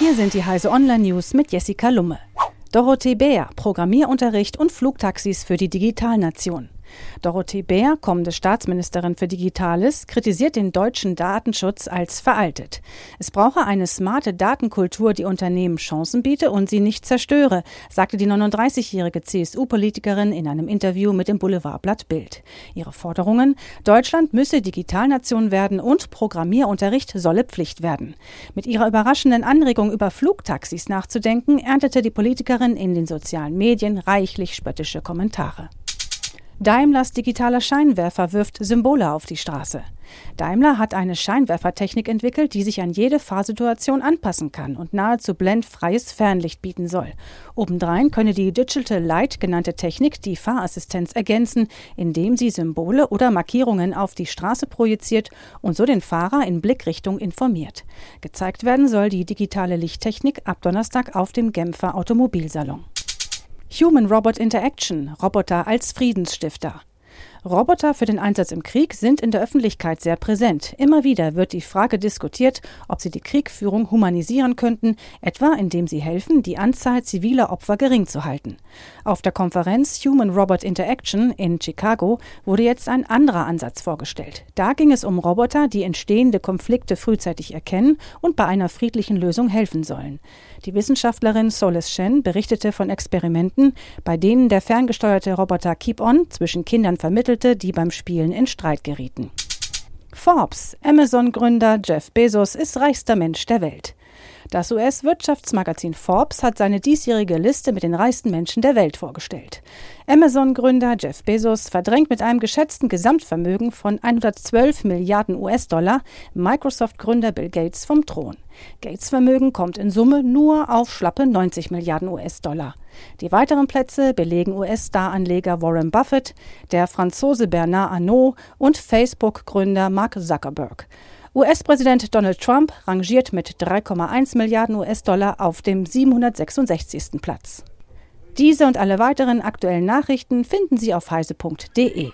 Hier sind die Heise Online News mit Jessica Lumme. Dorothee Bär, Programmierunterricht und Flugtaxis für die Digitalnation. Dorothee Bär, kommende Staatsministerin für Digitales, kritisiert den deutschen Datenschutz als veraltet. Es brauche eine smarte Datenkultur, die Unternehmen Chancen biete und sie nicht zerstöre, sagte die 39-jährige CSU-Politikerin in einem Interview mit dem Boulevardblatt Bild. Ihre Forderungen? Deutschland müsse Digitalnation werden und Programmierunterricht solle Pflicht werden. Mit ihrer überraschenden Anregung über Flugtaxis nachzudenken, erntete die Politikerin in den sozialen Medien reichlich spöttische Kommentare. Daimlers digitaler Scheinwerfer wirft Symbole auf die Straße. Daimler hat eine Scheinwerfertechnik entwickelt, die sich an jede Fahrsituation anpassen kann und nahezu blendfreies Fernlicht bieten soll. Obendrein könne die Digital Light genannte Technik die Fahrassistenz ergänzen, indem sie Symbole oder Markierungen auf die Straße projiziert und so den Fahrer in Blickrichtung informiert. Gezeigt werden soll die digitale Lichttechnik ab Donnerstag auf dem Genfer Automobilsalon. Human-Robot Interaction, Roboter als Friedensstifter. Roboter für den Einsatz im Krieg sind in der Öffentlichkeit sehr präsent. Immer wieder wird die Frage diskutiert, ob sie die Kriegführung humanisieren könnten, etwa indem sie helfen, die Anzahl ziviler Opfer gering zu halten. Auf der Konferenz Human-Robot Interaction in Chicago wurde jetzt ein anderer Ansatz vorgestellt. Da ging es um Roboter, die entstehende Konflikte frühzeitig erkennen und bei einer friedlichen Lösung helfen sollen. Die Wissenschaftlerin Solis Shen berichtete von Experimenten, bei denen der ferngesteuerte Roboter Keep On zwischen Kindern vermittelt vermittelte, die beim Spielen in Streit gerieten. Forbes, Amazon-Gründer Jeff Bezos ist reichster Mensch der Welt. Das US-Wirtschaftsmagazin Forbes hat seine diesjährige Liste mit den reichsten Menschen der Welt vorgestellt. Amazon-Gründer Jeff Bezos verdrängt mit einem geschätzten Gesamtvermögen von 112 Milliarden US-Dollar Microsoft-Gründer Bill Gates vom Thron. Gates Vermögen kommt in Summe nur auf schlappe 90 Milliarden US-Dollar. Die weiteren Plätze belegen US-Star-Anleger Warren Buffett, der Franzose Bernard Arnault und Facebook-Gründer Mark Zuckerberg. US-Präsident Donald Trump rangiert mit 3,1 Milliarden US-Dollar auf dem 766. Platz. Diese und alle weiteren aktuellen Nachrichten finden Sie auf heise.de.